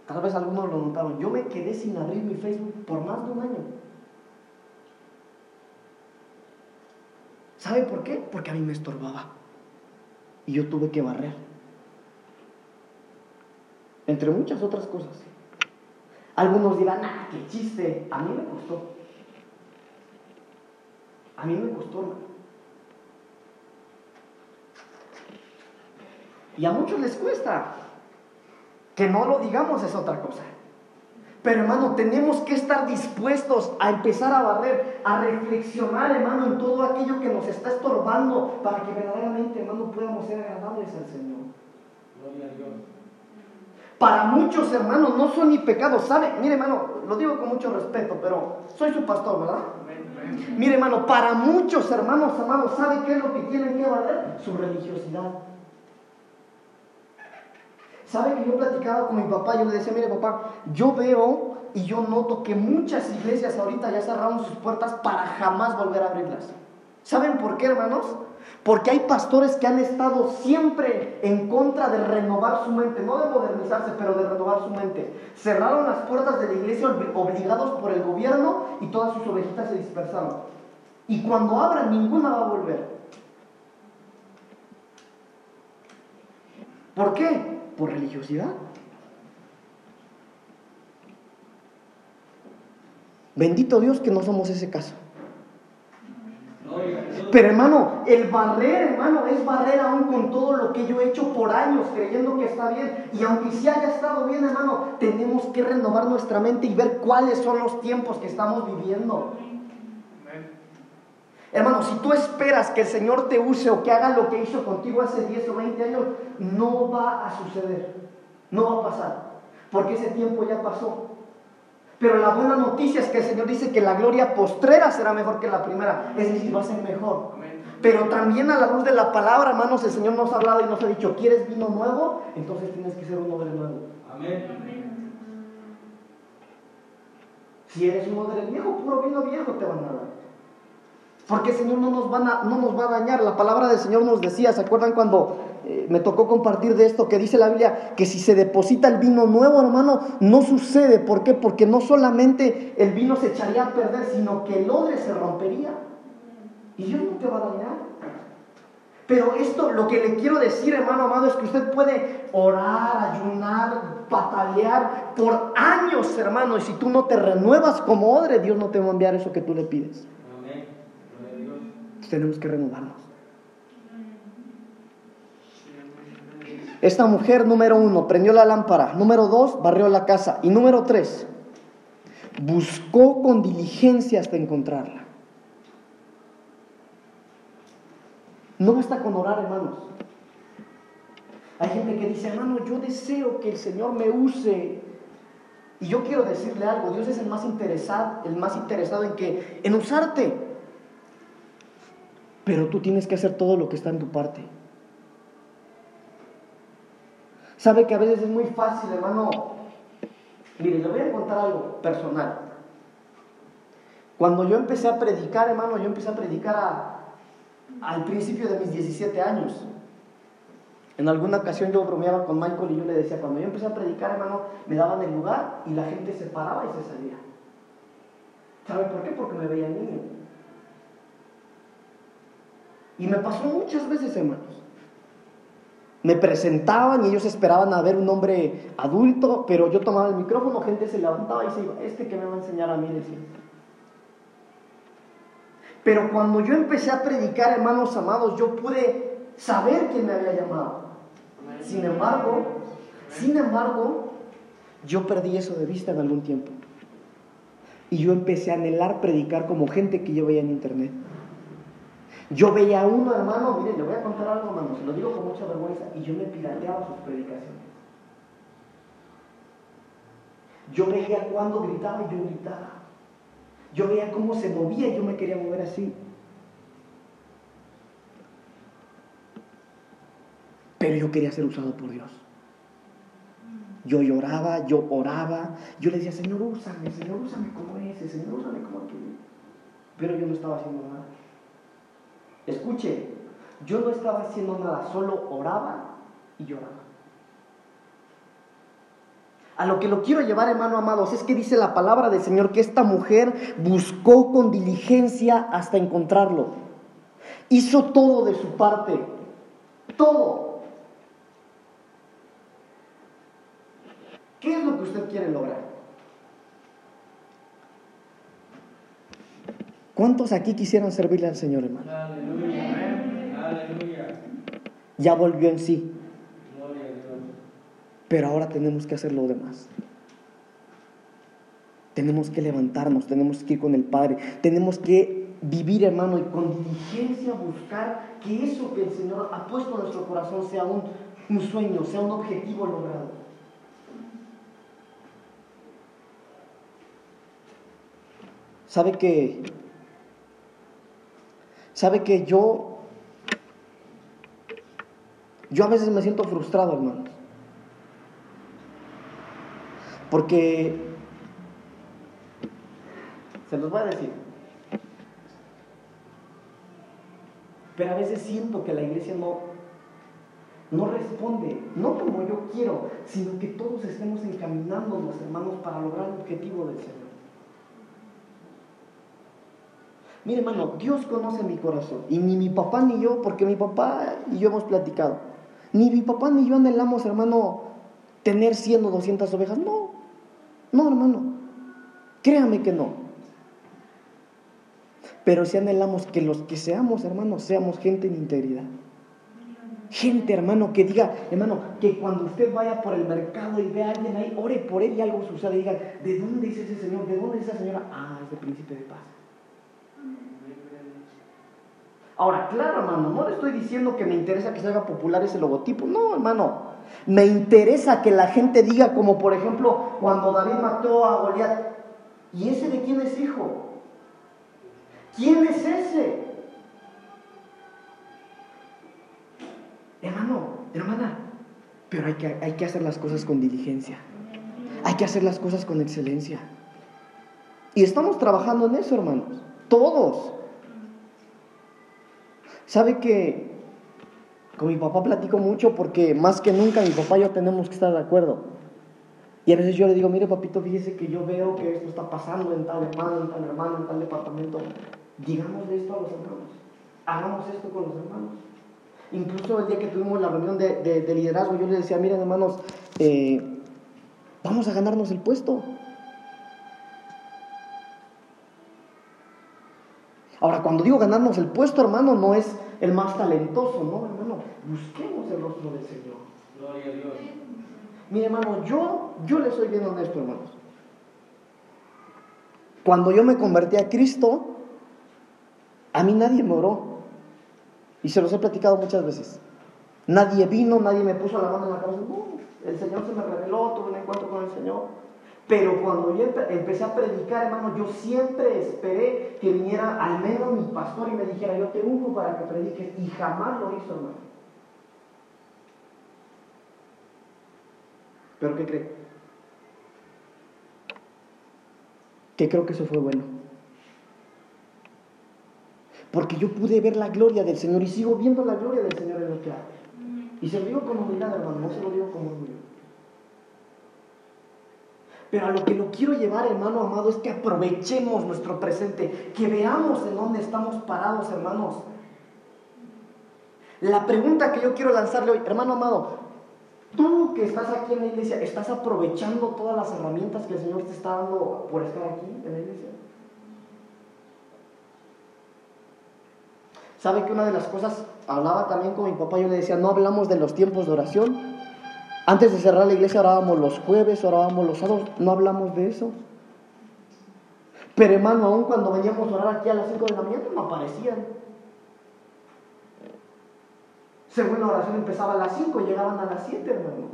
tal vez algunos lo notaron, yo me quedé sin abrir mi Facebook por más de un año. ¿Sabe por qué? Porque a mí me estorbaba. Y yo tuve que barrer. Entre muchas otras cosas. Algunos dirán, ah, qué chiste. A mí me costó. A mí me costó, hermano. Y a muchos les cuesta. Que no lo digamos es otra cosa. Pero hermano, tenemos que estar dispuestos a empezar a barrer, a reflexionar, hermano, en todo aquello que nos está estorbando para que verdaderamente, hermano, podamos ser agradables al Señor. Gloria a Dios. Para muchos hermanos no son ni pecados, ¿sabe? Mire hermano, lo digo con mucho respeto, pero soy su pastor, ¿verdad? Mire hermano, para muchos hermanos amados, ¿sabe qué es lo que tienen que barrer? Su religiosidad. ¿Sabe que yo platicaba con mi papá? Yo le decía, mire papá, yo veo y yo noto que muchas iglesias ahorita ya cerraron sus puertas para jamás volver a abrirlas. ¿Saben por qué, hermanos? Porque hay pastores que han estado siempre en contra de renovar su mente, no de modernizarse, pero de renovar su mente. Cerraron las puertas de la iglesia obligados por el gobierno y todas sus ovejitas se dispersaron. Y cuando abran, ninguna va a volver. ¿Por qué? Por religiosidad. Bendito Dios que no somos ese caso. Pero hermano, el barrer, hermano, es barrer aún con todo lo que yo he hecho por años, creyendo que está bien. Y aunque sí haya estado bien, hermano, tenemos que renovar nuestra mente y ver cuáles son los tiempos que estamos viviendo. Hermano, si tú esperas que el Señor te use o que haga lo que hizo contigo hace 10 o 20 años, no va a suceder. No va a pasar. Porque ese tiempo ya pasó. Pero la buena noticia es que el Señor dice que la gloria postrera será mejor que la primera. Es decir, va a ser mejor. Pero también a la luz de la palabra, hermanos, el Señor nos ha hablado y nos ha dicho, ¿quieres vino nuevo? Entonces tienes que ser un odre nuevo. Amén. Si eres un odre viejo, puro vino viejo te van a dar. Porque el Señor no nos, van a- no nos va a dañar. La palabra del Señor nos decía, ¿se acuerdan cuando eh, me tocó compartir de esto? Que dice la Biblia que si se deposita el vino nuevo, hermano, no sucede. ¿Por qué? Porque no solamente el vino se echaría a perder, sino que el odre se rompería. Y Dios no te va a dañar. Pero esto, lo que le quiero decir, hermano amado, es que usted puede orar, ayunar, patalear por años, hermano. Y si tú no te renuevas como odre, Dios no te va a enviar eso que tú le pides. Amén. Tenemos que renovarnos. Esta mujer, número uno, prendió la lámpara. Número dos, barrió la casa. Y número tres, buscó con diligencia hasta encontrarla. No basta con orar, hermanos. Hay gente que dice, hermano, yo deseo que el Señor me use. Y yo quiero decirle algo, Dios es el más interesado, el más interesado en que, en usarte. Pero tú tienes que hacer todo lo que está en tu parte. Sabe que a veces es muy fácil, hermano. Mire, le voy a contar algo personal. Cuando yo empecé a predicar, hermano, yo empecé a predicar al principio de mis 17 años. En alguna ocasión yo bromeaba con Michael y yo le decía, cuando yo empecé a predicar, hermano, me daban el lugar y la gente se paraba y se salía. ¿Sabe por qué? Porque me veía niño. Y me pasó muchas veces, hermanos. Me presentaban y ellos esperaban a ver un hombre adulto, pero yo tomaba el micrófono, gente se levantaba y se iba, este que me va a enseñar a mí, decía. Pero cuando yo empecé a predicar, hermanos amados, yo pude saber quién me había llamado. Sin embargo, sin embargo, yo perdí eso de vista en algún tiempo. Y yo empecé a anhelar predicar como gente que yo veía en internet. Yo veía uno, hermano, miren, le voy a contar algo, hermano, se lo digo con mucha vergüenza, y yo me pirateaba sus predicaciones. Yo veía cuando gritaba y yo gritaba. Yo veía cómo se movía y yo me quería mover así. Pero yo quería ser usado por Dios. Yo lloraba, yo oraba, yo le decía, Señor, úsame, Señor, úsame como ese, Señor, úsame como aquel. Pero yo no estaba haciendo nada. Escuche, yo no estaba haciendo nada, solo oraba y lloraba. A lo que lo quiero llevar, hermano amados, es que dice la palabra del Señor que esta mujer buscó con diligencia hasta encontrarlo. Hizo todo de su parte, todo. ¿Qué es lo que usted quiere lograr? ¿Cuántos aquí quisieran servirle al Señor, hermano? Aleluya. Ya volvió en sí, pero ahora tenemos que hacer lo demás. Tenemos que levantarnos, tenemos que ir con el Padre, tenemos que vivir, hermano, y con diligencia buscar que eso que el Señor ha puesto en nuestro corazón sea un, un sueño, sea un objetivo logrado. ¿Sabe que sabe que yo yo a veces me siento frustrado, hermanos? Porque se los voy a decir. Pero a veces siento que la iglesia no, no responde, no como yo quiero, sino que todos estemos encaminándonos, hermanos, para lograr el objetivo del Señor. Mire, hermano, Dios conoce mi corazón. Y ni mi papá ni yo, porque mi papá y yo hemos platicado. Ni mi papá ni yo anhelamos, hermano, tener 100 o 200 ovejas. No, no, hermano. Créame que no. Pero si anhelamos que los que seamos, hermanos, seamos gente en integridad. Gente, hermano, que diga, hermano, que cuando usted vaya por el mercado y vea a alguien ahí, ore por él y algo sucede y diga, ¿de dónde es ese señor? ¿De dónde es esa señora? Ah, es de príncipe de paz. Ahora, claro, hermano, no le estoy diciendo que me interesa que se haga popular ese logotipo. No, hermano. Me interesa que la gente diga, como por ejemplo, cuando David mató a Goliat, ¿y ese de quién es hijo? ¿Quién es ese? Hermano, hermana, pero hay que, hay que hacer las cosas con diligencia. Hay que hacer las cosas con excelencia. Y estamos trabajando en eso, hermanos. Todos. ¿Sabe que con mi papá platico mucho porque más que nunca mi papá y yo tenemos que estar de acuerdo? Y a veces yo le digo, mire papito, fíjese que yo veo que esto está pasando en tal hermano, en tal hermano, en tal departamento. Digámosle esto a los hermanos. Hagamos esto con los hermanos. Incluso el día que tuvimos la reunión de, de, de liderazgo, yo les decía, miren hermanos, eh, vamos a ganarnos el puesto. Ahora, cuando digo ganarnos el puesto, hermano, no es el más talentoso, no, hermano. Busquemos el rostro del Señor. Gloria a Dios. Mire, hermano, yo, yo le soy bien honesto, hermanos. Cuando yo me convertí a Cristo, a mí nadie me oró. Y se los he platicado muchas veces. Nadie vino, nadie me puso la mano en la cabeza. No, el Señor se me reveló, tuve un encuentro con el Señor. Pero cuando yo empe- empecé a predicar, hermano, yo siempre esperé que viniera al menos mi pastor y me dijera, yo te unjo para que prediques. Y jamás lo hizo, hermano. ¿Pero qué cree? Que creo que eso fue bueno. Porque yo pude ver la gloria del Señor y sigo viendo la gloria del Señor en que hago. Y se lo digo con humildad, hermano, no se lo digo como orgullo. Pero a lo que lo quiero llevar, hermano amado, es que aprovechemos nuestro presente, que veamos en dónde estamos parados, hermanos. La pregunta que yo quiero lanzarle hoy, hermano amado, tú que estás aquí en la iglesia, ¿estás aprovechando todas las herramientas que el Señor te está dando por estar aquí en la iglesia? ¿Sabe que una de las cosas, hablaba también con mi papá, yo le decía, no hablamos de los tiempos de oración? Antes de cerrar la iglesia orábamos los jueves, orábamos los sábados, no hablamos de eso. Pero hermano, aún cuando veníamos a orar aquí a las 5 de la mañana no aparecían. Según la oración empezaba a las 5, llegaban a las 7, hermano.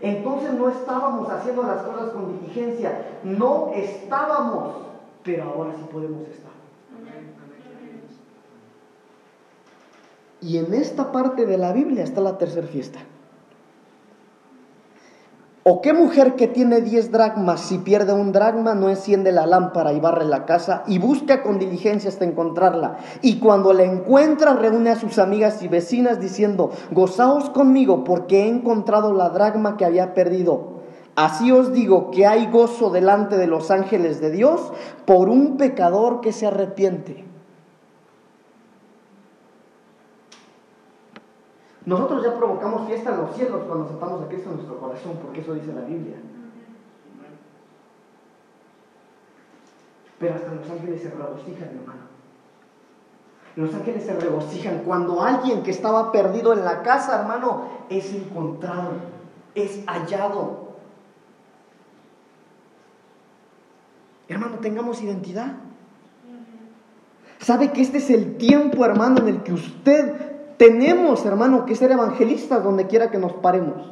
Entonces no estábamos haciendo las cosas con diligencia, no estábamos, pero ahora sí podemos estar. Y en esta parte de la Biblia está la tercera fiesta. ¿O qué mujer que tiene 10 dracmas, si pierde un dracma, no enciende la lámpara y barre la casa y busca con diligencia hasta encontrarla? Y cuando la encuentra, reúne a sus amigas y vecinas diciendo, gozaos conmigo porque he encontrado la dracma que había perdido. Así os digo que hay gozo delante de los ángeles de Dios por un pecador que se arrepiente. Nosotros ya provocamos fiesta en los cielos cuando aceptamos a Cristo en nuestro corazón, porque eso dice la Biblia. Pero hasta los ángeles se regocijan, hermano. Los ángeles se regocijan cuando alguien que estaba perdido en la casa, hermano, es encontrado, es hallado. Hermano, tengamos identidad. ¿Sabe que este es el tiempo, hermano, en el que usted tenemos, hermano, que ser evangelistas donde quiera que nos paremos.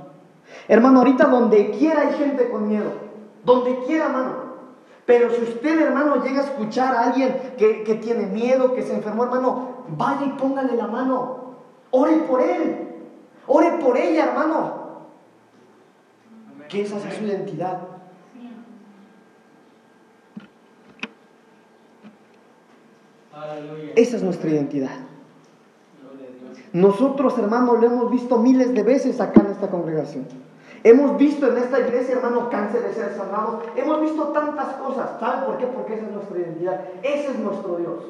Hermano, ahorita donde quiera hay gente con miedo. Donde quiera, hermano. Pero si usted, hermano, llega a escuchar a alguien que, que tiene miedo, que se enfermó, hermano, vaya y póngale la mano. Ore por él. Ore por ella, hermano. Que esa sea su identidad. Esa es nuestra identidad. Nosotros, hermanos, lo hemos visto miles de veces acá en esta congregación. Hemos visto en esta iglesia, hermano, cáncer de ser sanados. Hemos visto tantas cosas. ¿Sabe por qué? Porque esa es nuestra identidad. Ese es nuestro Dios.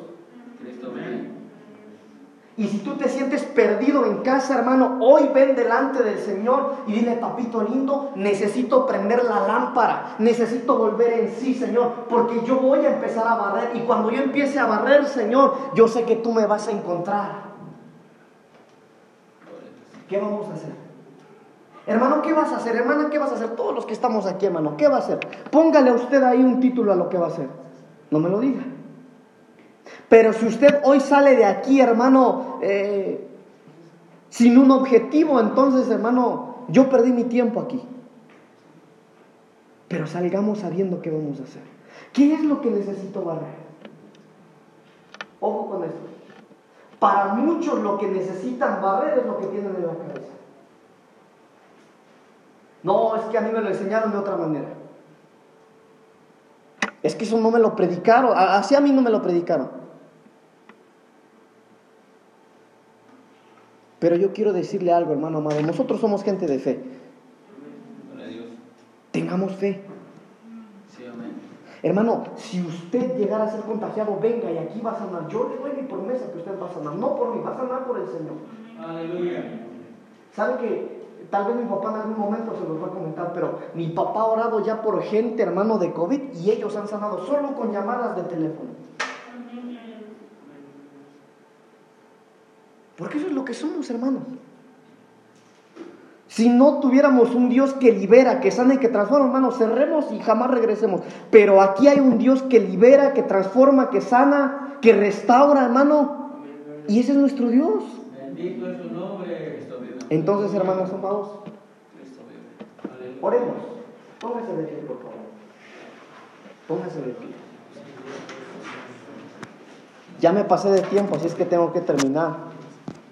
Y si tú te sientes perdido en casa, hermano, hoy ven delante del Señor y dile, papito lindo, necesito prender la lámpara, necesito volver en sí, Señor, porque yo voy a empezar a barrer. Y cuando yo empiece a barrer, Señor, yo sé que tú me vas a encontrar. ¿Qué vamos a hacer? Hermano, ¿qué vas a hacer? Hermana, ¿qué vas a hacer? Todos los que estamos aquí, hermano, ¿qué va a hacer? Póngale a usted ahí un título a lo que va a hacer. No me lo diga. Pero si usted hoy sale de aquí, hermano, eh, sin un objetivo, entonces, hermano, yo perdí mi tiempo aquí. Pero salgamos sabiendo qué vamos a hacer. ¿Qué es lo que necesito barrer? Ojo con esto. Para muchos lo que necesitan barrer es lo que tienen en la cabeza. No, es que a mí me lo enseñaron de otra manera. Es que eso no me lo predicaron, así a mí no me lo predicaron. Pero yo quiero decirle algo, hermano amado. Nosotros somos gente de fe. Tengamos fe. Hermano, si usted llegara a ser contagiado, venga y aquí va a sanar. Yo le doy mi promesa que usted va a sanar. No por mí, va a sanar por el Señor. Aleluya. ¿Sabe que tal vez mi papá en algún momento se los va a comentar, pero mi papá ha orado ya por gente, hermano, de COVID y ellos han sanado solo con llamadas de teléfono. Porque eso es lo que somos, hermanos. Si no tuviéramos un Dios que libera, que sana y que transforma, hermanos, cerremos y jamás regresemos. Pero aquí hay un Dios que libera, que transforma, que sana, que restaura, hermano. Y ese es nuestro Dios. Bendito es su nombre. Entonces, hermanos amados, oremos. Póngase de pie, por favor. Póngase de pie. Ya me pasé de tiempo, así es que tengo que terminar.